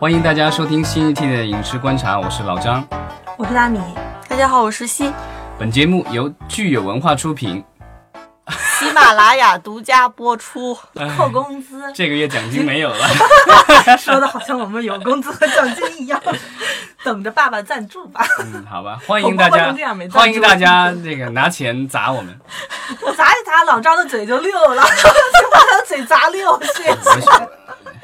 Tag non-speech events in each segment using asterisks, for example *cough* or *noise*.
欢迎大家收听新一期的影视观察，我是老张。我是大米，大家好，我是西。本节目由聚有文化出品，喜马拉雅独家播出。*laughs* 扣工资，这个月奖金没有了。*laughs* 说的好像我们有工资和奖金一样，*laughs* 等着爸爸赞助吧。嗯，好吧，欢迎大家，欢迎大家这个拿钱砸我们。我砸一砸，老张的嘴就溜了，就把他嘴砸溜，谢谢。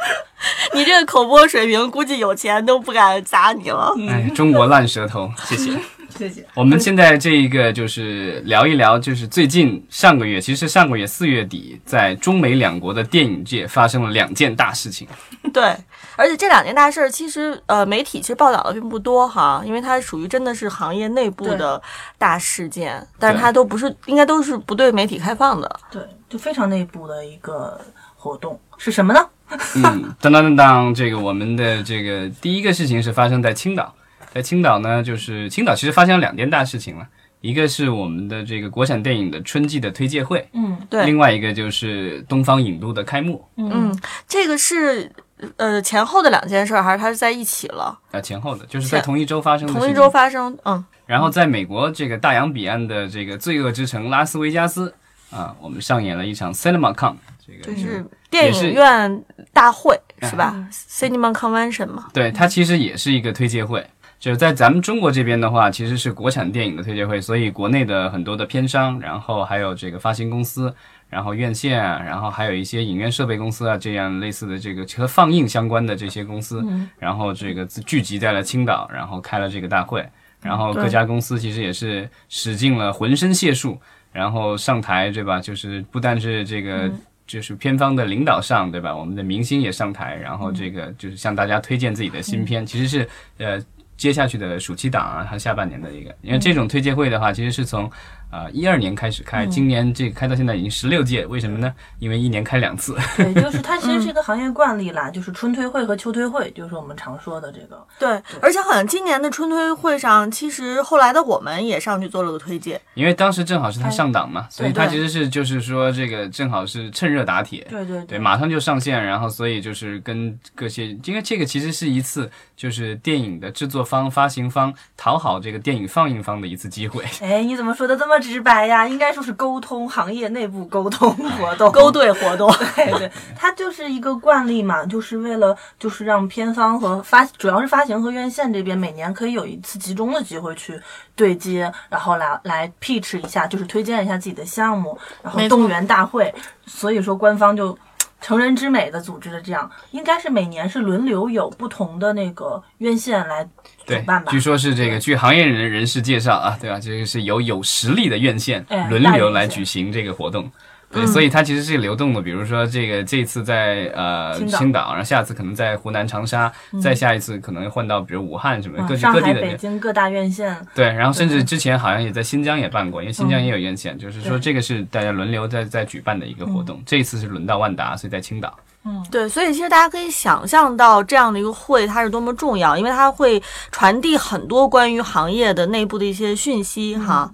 *laughs* 你这个口播水平，估计有钱都不敢砸你了。哎，中国烂舌头，谢谢。*laughs* 谢谢。我们现在这一个就是聊一聊，就是最近上个月，其实上个月四月底，在中美两国的电影界发生了两件大事情。*laughs* 对，而且这两件大事儿，其实呃，媒体其实报道的并不多哈，因为它属于真的是行业内部的大事件，但是它都不是，应该都是不对媒体开放的。对，就非常内部的一个活动是什么呢？*laughs* 嗯，当当当当，这个我们的这个第一个事情是发生在青岛。在青岛呢，就是青岛其实发生了两件大事情了，一个是我们的这个国产电影的春季的推介会，嗯，对，另外一个就是东方影都的开幕，嗯，这个是呃前后的两件事，还是它是在一起了？啊，前后的，就是在同一周发生的，同一周发生，嗯。然后在美国这个大洋彼岸的这个罪恶之城拉斯维加斯啊，我们上演了一场 CinemaCon，这个就是电影院大会是吧？Cinema Convention 嘛，对，它其实也是一个推介会。就是在咱们中国这边的话，其实是国产电影的推介会，所以国内的很多的片商，然后还有这个发行公司，然后院线，然后还有一些影院设备公司啊，这样类似的这个和放映相关的这些公司，然后这个聚集在了青岛，然后开了这个大会，然后各家公司其实也是使尽了浑身解数，然后上台，对吧？就是不但是这个就是片方的领导上，对吧？我们的明星也上台，然后这个就是向大家推荐自己的新片，其实是呃。接下去的暑期档啊，和下半年的一个，因为这种推介会的话，其实是从。啊，一二年开始开，今年这开到现在已经十六届，为什么呢？因为一年开两次。对，就是它其实是一 *laughs* 个行业惯例啦，就是春推会和秋推会，就是我们常说的这个。对，而且好像今年的春推会上，其实后来的我们也上去做了个推荐，因为当时正好是他上档嘛，所以他其实是就是说这个正好是趁热打铁。对对对，马上就上线，然后所以就是跟各些，因为这个其实是一次就是电影的制作方、发行方讨好这个电影放映方的一次机会。*laughs* 哎，你怎么说的这么直白呀？应该。该说是沟通行业内部沟通 *laughs* 活动，*laughs* 勾兑活动。对对，*laughs* 它就是一个惯例嘛，就是为了就是让片方和发，主要是发行和院线这边每年可以有一次集中的机会去对接，然后来来 pitch 一下，就是推荐一下自己的项目，然后动员大会。所以说官方就。成人之美的组织的这样，应该是每年是轮流有不同的那个院线来主办吧？据说是这个，据行业人人士介绍啊，对吧？这个是由有实力的院线轮流来举行这个活动。对，所以它其实是流动的。比如说，这个这次在呃青岛，然后下次可能在湖南长沙，再下一次可能换到比如武汉什么各各地的。北京各大院线。对，然后甚至之前好像也在新疆也办过，因为新疆也有院线，就是说这个是大家轮流在在举办的一个活动。这一次是轮到万达，所以在青岛。嗯，对，所以其实大家可以想象到这样的一个会它是多么重要，因为它会传递很多关于行业的内部的一些讯息哈。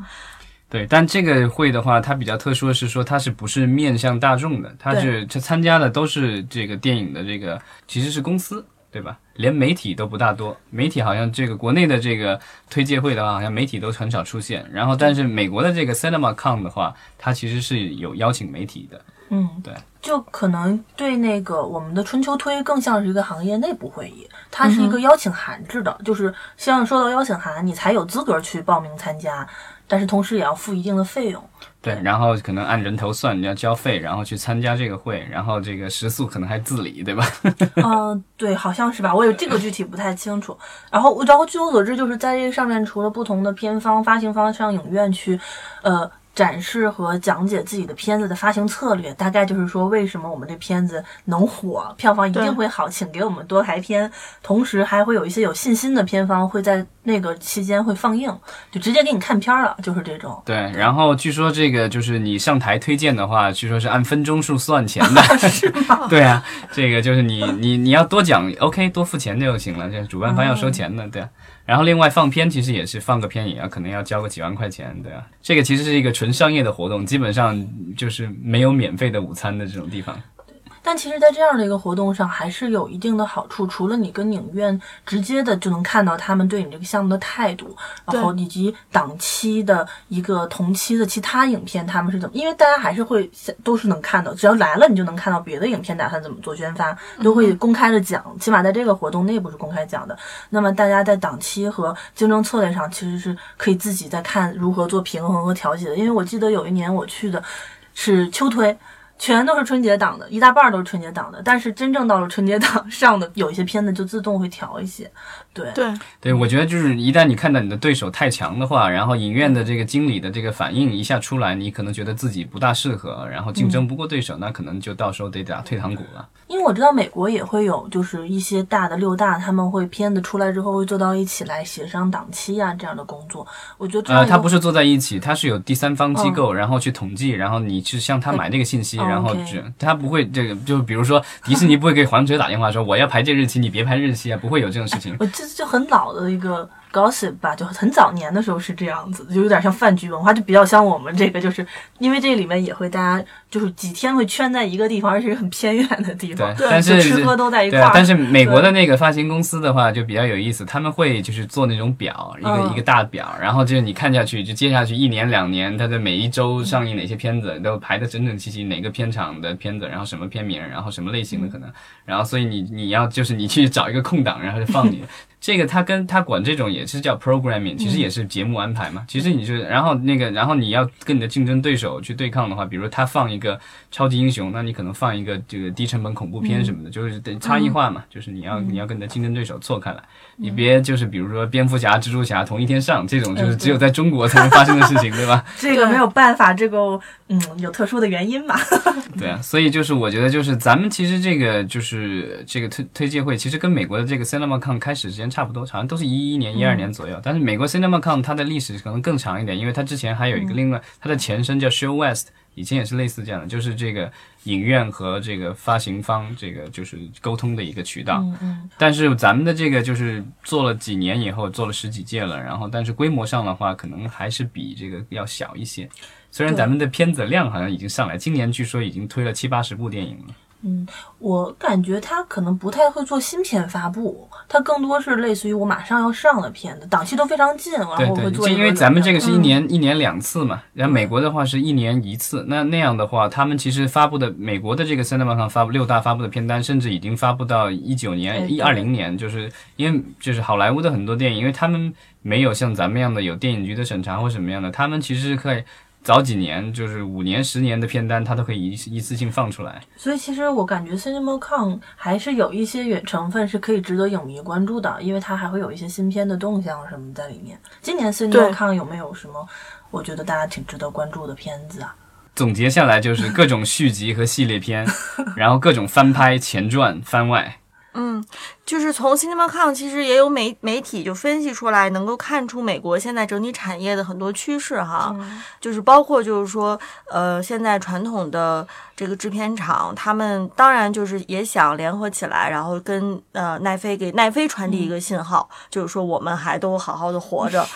对，但这个会的话，它比较特殊的是说，它是不是面向大众的？它是它参加的都是这个电影的这个，其实是公司，对吧？连媒体都不大多，媒体好像这个国内的这个推介会的话，好像媒体都很少出现。然后，但是美国的这个 CinemaCon 的话，它其实是有邀请媒体的。嗯，对，就可能对那个我们的春秋推更像是一个行业内部会议，它是一个邀请函制的，就是希望收到邀请函，你才有资格去报名参加。但是同时也要付一定的费用，对，然后可能按人头算，你要交费，然后去参加这个会，然后这个食宿可能还自理，对吧？*laughs* 嗯，对，好像是吧，我有这个具体不太清楚。然后，然后据我所知，就是在这个上面，除了不同的片方、发行方向影院去，呃。展示和讲解自己的片子的发行策略，大概就是说为什么我们这片子能火，票房一定会好，请给我们多排片。同时还会有一些有信心的片方会在那个期间会放映，就直接给你看片了，就是这种。对，然后据说这个就是你上台推荐的话，据说是按分钟数算钱的，*laughs* 是吗？对啊，这个就是你你你要多讲，OK，多付钱就行了，这主办方要收钱的，对。然后另外放片其实也是放个片也要可能要交个几万块钱，对啊，这个其实是一个纯商业的活动，基本上就是没有免费的午餐的这种地方。但其实，在这样的一个活动上，还是有一定的好处。除了你跟影院直接的就能看到他们对你这个项目的态度，然后以及档期的一个同期的其他影片他们是怎么，因为大家还是会都是能看到，只要来了你就能看到别的影片打算怎么做宣发，都会公开的讲。起码在这个活动内部是公开讲的。那么大家在档期和竞争策略上，其实是可以自己在看如何做平衡和调节的。因为我记得有一年我去的是秋推。全都是春节档的，一大半都是春节档的。但是真正到了春节档上的，有一些片子就自动会调一些。对对对，我觉得就是一旦你看到你的对手太强的话，然后影院的这个经理的这个反应一下出来，你可能觉得自己不大适合，然后竞争不过对手，那可能就到时候得打退堂鼓了。因为我知道美国也会有，就是一些大的六大，他们会片子出来之后会坐到一起来协商档期啊这样的工作。我觉得呃，他不是坐在一起，他是有第三方机构，然后去统计，然后你去向他买这个信息。然后就他不会这个，就比如说迪士尼不会给黄哲打电话说我要排这日期，你别排日期啊，不会有这种事情。我这就很老的一个 gossip 吧，就很早年的时候是这样子，就有点像饭局文化，就比较像我们这个，就是因为这里面也会大家就是几天会圈在一个地方，而且是很偏远的地方，对，但是吃喝都在一块儿。但是美国的那个发行公司的话就比较有意思，他们会就是做那种表，一个一个大表，然后就是你看下去，就接下去一年两年，它的每一周上映哪些片子都排的整整齐齐，哪个片场的片子，然后什么片名，然后什么类型的可能，然后所以你你要就是你去找一个空档，然后就放你。这个他跟他管这种也是叫 programming，其实也是节目安排嘛。其实你就然后那个然后你要跟你的竞争对手去对抗的话，比如他放一个超级英雄，那你可能放一个这个低成本恐怖片什么的，就是得差异化嘛。就是你要你要跟你的竞争对手错开来，你别就是比如说蝙蝠侠、蜘蛛侠同一天上，这种就是只有在中国才能发生的事情，对吧？*laughs* 这个没有办法，这个嗯有特殊的原因嘛。*laughs* 对啊，所以就是我觉得就是咱们其实这个就是这个推推介会，其实跟美国的这个 CinemaCon 开始时间。差不多，好像都是一一年、一二年左右。但是美国 CinemaCon 它的历史可能更长一点，因为它之前还有一个另外它的前身叫 Show West，以前也是类似这样的，就是这个影院和这个发行方这个就是沟通的一个渠道。但是咱们的这个就是做了几年以后，做了十几届了，然后但是规模上的话，可能还是比这个要小一些。虽然咱们的片子量好像已经上来，今年据说已经推了七八十部电影了。嗯，我感觉他可能不太会做新片发布，他更多是类似于我马上要上的片子，档期都非常近，然后会做。因为咱们这个是一年一年两次嘛，然后美国的话是一年一次，那那样的话，他们其实发布的美国的这个 cinema 上发布六大发布的片单，甚至已经发布到一九年、一二零年，就是因为就是好莱坞的很多电影，因为他们没有像咱们样的有电影局的审查或什么样的，他们其实是可以。早几年就是五年、十年的片单，它都可以一一次性放出来。所以其实我感觉 CinemaCon 还是有一些远成分是可以值得影迷关注的，因为它还会有一些新片的动向什么在里面。今年 CinemaCon 有没有什么我觉得大家挺值得关注的片子啊？总结下来就是各种续集和系列片，然后各种翻拍、前传、番外。嗯。就是从 CinemaCon，其实也有媒媒体就分析出来，能够看出美国现在整体产业的很多趋势哈，就是包括就是说，呃，现在传统的这个制片厂，他们当然就是也想联合起来，然后跟呃奈飞给奈飞传递一个信号，就是说我们还都好好的活着。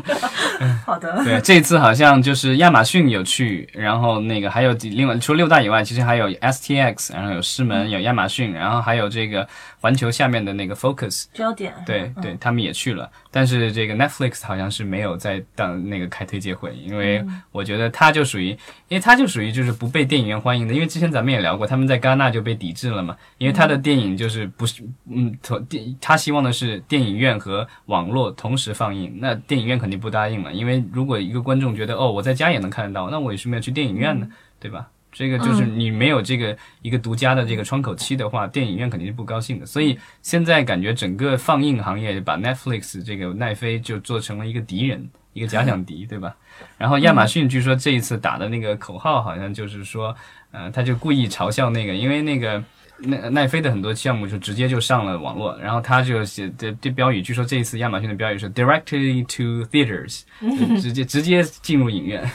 *laughs* 好的。对，这次好像就是亚马逊有去，然后那个还有另外除了六大以外，其实还有 STX，然后有狮门，有亚马逊，然后还有这个环球。下面的那个 focus 焦点，对对，他们也去了，但是这个 Netflix 好像是没有在当那个开推介会，因为我觉得他就属于，因为他就属于就是不被电影院欢迎的，因为之前咱们也聊过，他们在戛纳就被抵制了嘛，因为他的电影就是不是，嗯，电他希望的是电影院和网络同时放映，那电影院肯定不答应了，因为如果一个观众觉得哦我在家也能看得到，那我为什么要去电影院呢？对吧？这个就是你没有这个一个独家的这个窗口期的话，电影院肯定是不高兴的。所以现在感觉整个放映行业把 Netflix 这个奈飞就做成了一个敌人，一个假想敌，对吧？然后亚马逊据说这一次打的那个口号好像就是说，呃，他就故意嘲笑那个，因为那个。奈奈飞的很多项目就直接就上了网络，然后他就写的这标语，据说这一次亚马逊的标语是 directly to theaters，直接直接进入影院，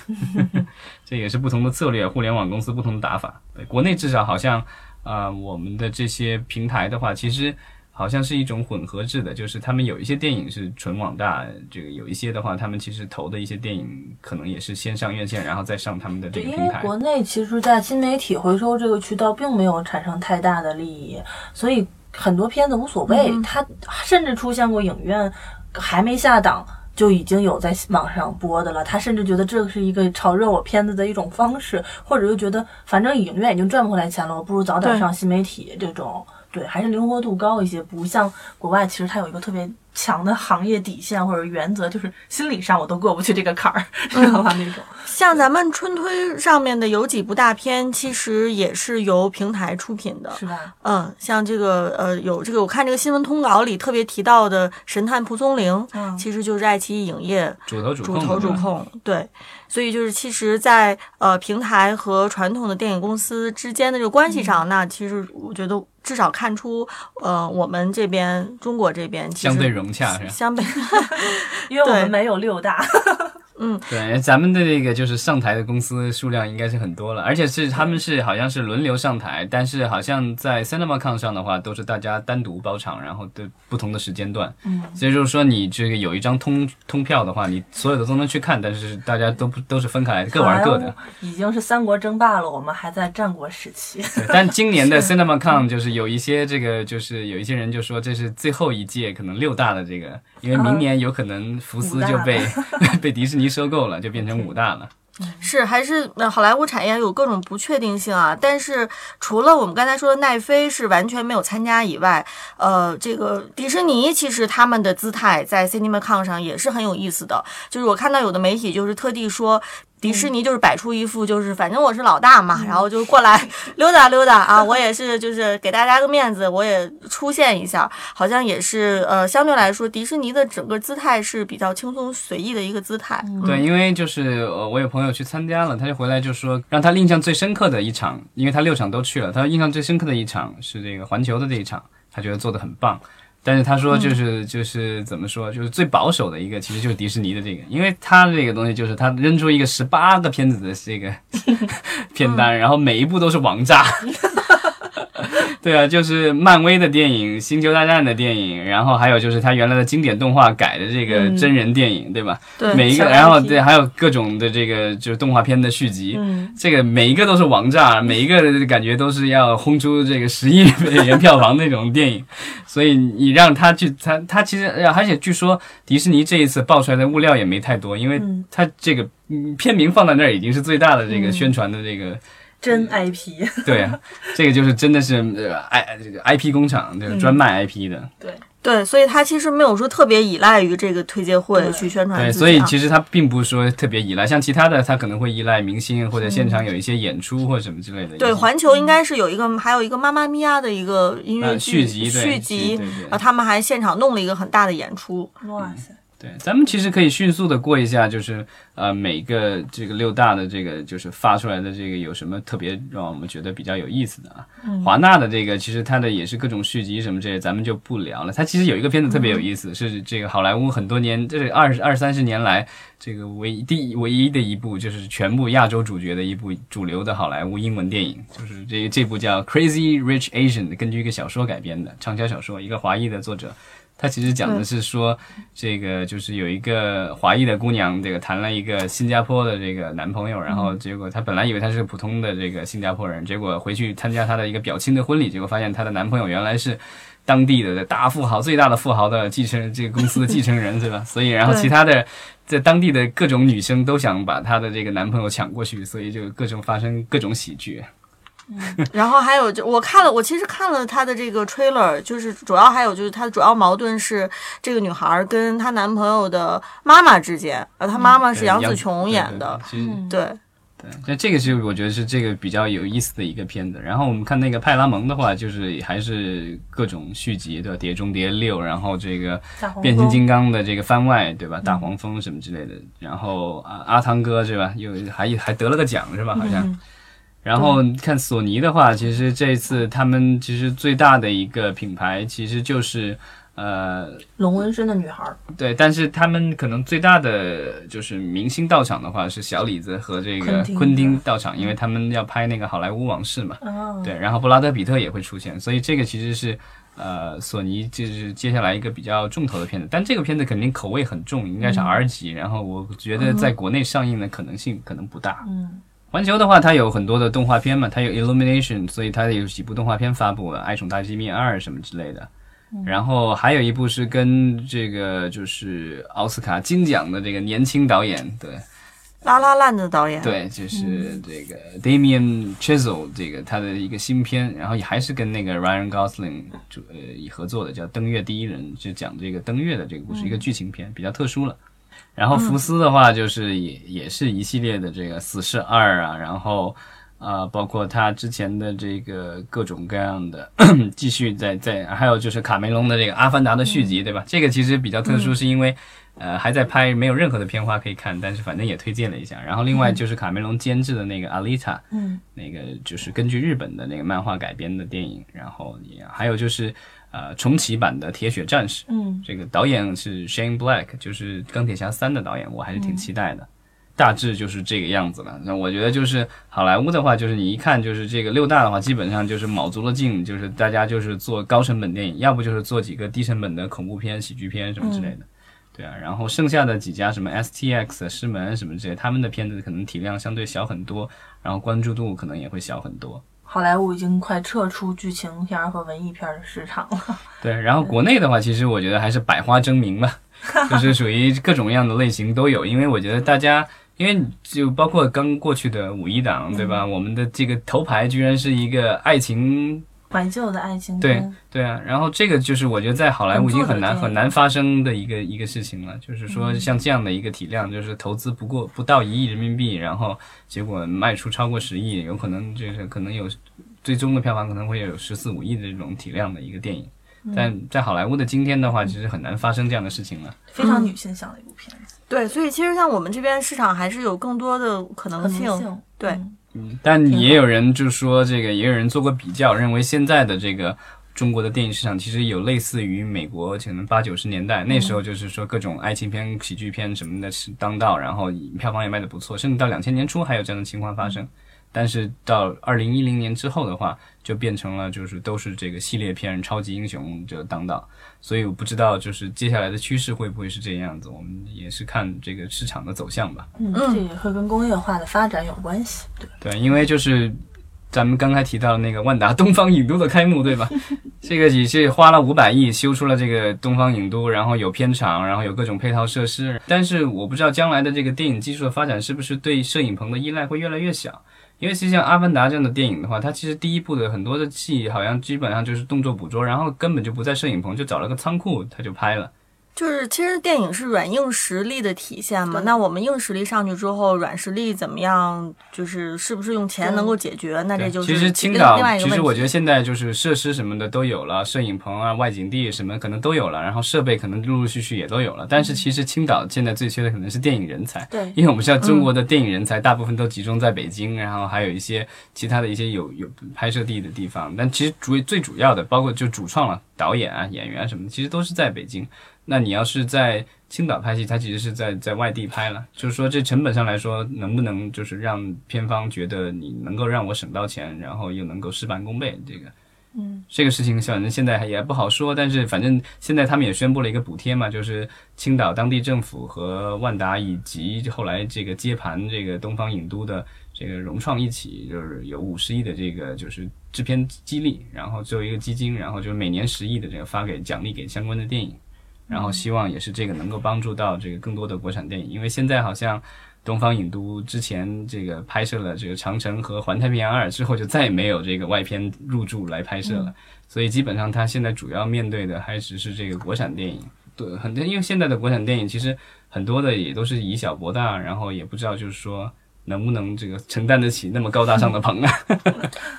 *laughs* 这也是不同的策略，互联网公司不同的打法。对，国内至少好像，呃，我们的这些平台的话，其实好像是一种混合制的，就是他们有一些电影是纯网大，这个有一些的话，他们其实投的一些电影可能也是先上院线，然后再上他们的这个平台。国内其实，在新媒体回收这个渠道并没有产生太大的利益，所以很多片子无所谓。它甚至出现过影院还没下档就已经有在网上播的了。他甚至觉得这是一个炒热我片子的一种方式，或者就觉得反正影院已经赚不回来钱了，我不如早点上新媒体这种。对，还是灵活度高一些，不像国外，其实它有一个特别强的行业底线或者原则，就是心理上我都过不去这个坎儿，知道吧？那种。像咱们春推上面的有几部大片，其实也是由平台出品的，是吧？嗯，像这个呃，有这个我看这个新闻通稿里特别提到的《神探蒲松龄》，嗯其实就是爱奇艺影业主投主控主投主控，对，所以就是其实在，呃平台和传统的电影公司之间的这个关系嗯上，那其实我觉得至少看出，呃我们这边中国这边其实相对融洽是吧？相对 *laughs* 因为我们没有六大，对，咱们的这个就是上台的公司数量应该是很多了，而且是他们是好像是轮流上台，但是好像在 CinemaCon 上的话，都是大家单独包场，然后对不同的时间段。嗯，所以就是说你这个有一张通通票的话，你所有的都能去看，但是大家都不都是分开来，各玩各的。已经是三国争霸了，我们还在战国时期。*laughs* 对，但今年的 *laughs* CinemaCon 就是有一些这个，就是有一些人就说这是最后一届可能六大的这个，因为明年有可能福斯就被 *laughs* *laughs* 被迪士尼收购了，就变成五大了。是还是呃好莱坞产业有各种不确定性啊。但是除了我们刚才说的奈飞是完全没有参加以外，呃，这个迪士尼其实他们的姿态在 CinemaCon 上也是很有意思的。就是我看到有的媒体就是特地说。迪士尼就是摆出一副就是反正我是老大嘛，然后就过来 *laughs* 溜达溜达啊，我也是就是给大家个面子，我也出现一下，好像也是呃相对来说迪士尼的整个姿态是比较轻松随意的一个姿态。对，因为就是呃，我有朋友去参加了，他就回来就说，让他印象最深刻的一场，因为他六场都去了，他印象最深刻的一场是这个环球的这一场，他觉得做的很棒。但是他说，就是就是怎么说，就是最保守的一个，其实就是迪士尼的这个，因为他这个东西就是他扔出一个十八个片子的这个 *laughs* 片单，然后每一部都是王炸。*laughs* *laughs* 对啊，就是漫威的电影、星球大战的电影，然后还有就是他原来的经典动画改的这个真人电影，对吧？对每一个，然后对，还有各种的这个就是动画片的续集，嗯，这个每一个都是王炸，每一个感觉都是要轰出这个十亿美元票房那种电影，*laughs* 所以你让他去，他他其实，而且据说迪士尼这一次爆出来的物料也没太多，因为嗯他这个嗯片名放在那儿已经是最大的这个宣传的这个。真 IP。*laughs* 对啊，这个就是真的是呃 I 这个 IP 工厂，就是，专卖 IP 的。对，对，所以他其实没有说特别依赖于这个推介会去宣传对。所以其实他并不是说特别依赖，像其他的他可能会依赖明星或者现场有一些演出或者什么之类的。对环球应该是有一个，还有一个妈妈咪呀的一个音乐呃剧续集，对续集，然后他们还现场弄了一个很大的演出。哇塞，对，咱们其实可以迅速的过一下，就是呃每个这个六大的这个就是发出来的这个有什么特别让我们觉得比较有意思的啊？华纳的这个其实它的也是各种续集什么这些，咱们就不聊了。它其实有一个片子特别有意思，是这个好莱坞很多年这二十二三十年来这个唯一第唯一的一部就是全部亚洲主角的一部主流的好莱坞英文电影，就是这这部叫《Crazy Rich Asian》，根据一个小说改编的畅销小说，一个华裔的作者。他其实讲的是说，这个就是有一个华裔的姑娘，这个谈了一个新加坡的这个男朋友，然后结果她本来以为他是个普通的这个新加坡人，结果回去参加她的一个表亲的婚礼，结果发现她的男朋友原来是当地的大富豪，最大的富豪的继承这个公司的继承人，对吧？所以然后其他的在当地的各种女生都想把她的这个男朋友抢过去，所以就各种发生各种喜剧。然后还有就我看了，我其实看了他的这个 trailer，就是主要还有就是他的主要矛盾是这个女孩跟她男朋友的妈妈之间，呃，她妈妈是杨紫琼演的，嗯对对，那这个是我觉得是这个比较有意思的一个片子。然后我们看那个派拉蒙的话，就是还是各种续集，对吧？碟中谍六，然后这个变形金刚的这个番外，对吧？大黄蜂什么之类的。然后啊，阿汤哥是吧？又还还得了个奖是吧？好像。嗯然后看索尼的话，其实这一次他们其实最大的一个品牌其实就是呃龙纹身的女孩儿，对，但是他们可能最大的就是明星到场的话是小李子和这个昆汀到场，因为他们要拍那个好莱坞往事嘛。哦，对，然后布拉德比特也会出现，所以这个其实是呃，索尼就是接下来一个比较重头的片子，但这个片子肯定口味很重，应该是 R 级，然后我觉得在国内上映的可能性可能不大。嗯，环球的话，它有很多的动画片嘛，它有 Illumination，所以它有几部动画片发布了，《爱宠大机密二》什么之类的。然后还有一部是跟这个就是奥斯卡金奖的这个年轻导演，对拉拉烂的导演，对，就是这个 Damien Chazelle 这个他的一个新片，然后也还是跟那个 Ryan Gosling 主呃合作的，叫《登月第一人》，就讲这个登月的这个故事，一个剧情片，比较特殊了。然后福斯的话，就是也也是一系列的这个《死侍二》啊，然后啊、包括他之前的这个各种各样的 *coughs* 继续在在，还有就是卡梅隆的这个《阿凡达》的续集，对吧？这个其实比较特殊，是因为。呃，还在拍，没有任何的片花可以看，但是反正也推荐了一下。然后另外就是卡梅隆监制的那个《阿丽塔》，嗯，那个就是根据日本的那个漫画改编的电影。然后也还有就是呃重启版的《铁血战士》，嗯，这个导演是 Shane Black，就是《钢铁侠三》的导演，我还是挺期待的。大致就是这个样子了。那我觉得就是好莱坞的话，就是你一看就是这个六大的话，基本上就是卯足了劲，就是大家就是做高成本电影，要不就是做几个低成本的恐怖片、喜剧片什么之类的。对啊，然后剩下的几家什么 STX、狮门什么之类，他们的片子可能体量相对小很多，然后关注度可能也会小很多。好莱坞已经快撤出剧情片儿和文艺片儿的市场了。*laughs* 对，然后国内的话，其实我觉得还是百花争鸣吧，*laughs* 就是属于各种各样的类型都有。因为我觉得大家，因为就包括刚过去的五一档，对吧？我们的这个头牌居然是一个爱情，怀旧的爱情对片，对啊。然后这个就是我觉得在好莱坞已经很难很难发生的一个一个事情了，就是说像这样的一个体量，就是投资不过不到一亿人民币，然后结果卖出超过十亿，有可能就是可能有最终的票房可能会有十四五亿的这种体量的一个电影。但在好莱坞的今天的话，其实很难发生这样的事情了。非常女性向的一部片子，对，所以其实像我们这边市场还是有更多的可能性。能性。对嗯但也有人就说，这个也有人做过比较，认为现在的这个中国的电影市场其实有类似于美国可能八九十年代那时候，就是说各种爱情片、喜剧片什么的是当道，然后票房也卖得不错，甚至到两千年初还有这样的情况发生。但是到二零一零年之后的话，就变成了就是都是这个系列片、超级英雄就当道，所以我不知道就是接下来的趋势会不会是这样子，我们也是看这个市场的走向吧。嗯，这也会跟工业化的发展有关系。对，对，因为就是咱们刚才提到的那个万达东方影都的开幕，对吧？*laughs* 这个也是花了五百亿修出了这个东方影都，然后有片场，然后有各种配套设施。但是我不知道将来的这个电影技术的发展是不是对摄影棚的依赖会越来越小。因为其实像《阿凡达》这样的电影的话，它其实第一部的很多的戏好像基本上就是动作捕捉，然后根本就不在摄影棚，就找了个仓库它就拍了。就是其实电影是软硬实力的体现嘛。那我们硬实力上去之后，软实力怎么样？就是是不是用钱能够解决？那这就是其实青岛。其实我觉得现在就是设施什么的都有了，摄影棚啊、外景地什么可能都有了，然后设备可能陆陆续续也都有了。但是其实青岛现在最缺的可能是电影人才，对因为我们知道中国的电影人才大部分都集中在北京，然后还有一些其他的一些有有拍摄地的地方。但其实主最主要的，包括就主创了导演啊、演员啊什么的，其实都是在北京。那你要是在青岛拍戏，它其实是在在外地拍了，就是说这成本上来说，能不能就是让片方觉得你能够让我省到钱，然后又能够事半功倍，这个，嗯，这个事情反正现在也不好说，但是反正现在他们也宣布了一个补贴嘛，就是青岛当地政府和万达以及后来这个接盘这个东方影都的这个融创一起，就是有五十亿的这个就是制片激励，然后作为一个基金，然后就是每年十亿的这个发给奖励给相关的电影。然后希望也是这个能够帮助到这个更多的国产电影，因为现在好像东方影都之前这个拍摄了这个《长城》和《环太平洋二》之后，就再也没有这个外片入驻来拍摄了，所以基本上他现在主要面对的还只是这个国产电影。对，很多因为现在的国产电影其实很多的也都是以小博大，然后也不知道就是说能不能这个承担得起那么高大上的棚啊。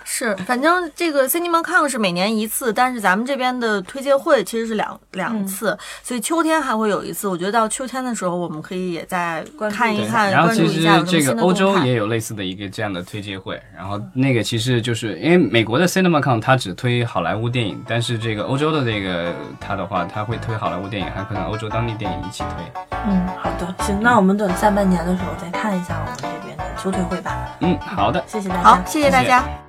是，反正这个 CinemaCon 是每年一次，但是咱们这边的推介会其实是两两次，所以秋天还会有一次。我觉得到秋天的时候，我们可以也再看一看，然后其实关注一下有什么这个欧洲也有类似的一个这样的推介会，然后那个其实就是因为美国的 CinemaCon 它只推好莱坞电影，但是这个欧洲的这个它的话，它会推好莱坞电影，还可能欧洲当地电影一起推。嗯，好的，行，那我们等下半年的时候再看一下我们这边的秋退会吧。嗯，好的。谢谢大家。好，谢谢大谢谢家。